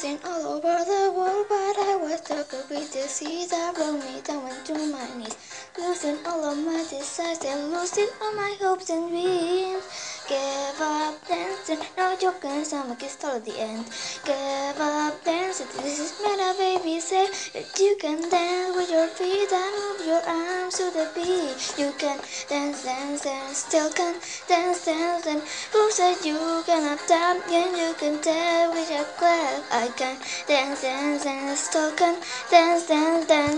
dancing all over the world, but I was so with the seas that brought me down to my knees. Losing all of my desires and losing all my hopes and dreams. Give up dancing, no joking, some kiss till the end. Give up dancing, this is better, baby. Say that you can dance with your feet and move your arms to the beat. You can dance, dance, dance, still can dance, dance, and who said you cannot dance? And you can dance with your clap. I can dance, dance, dance, still can dance, dance, dance.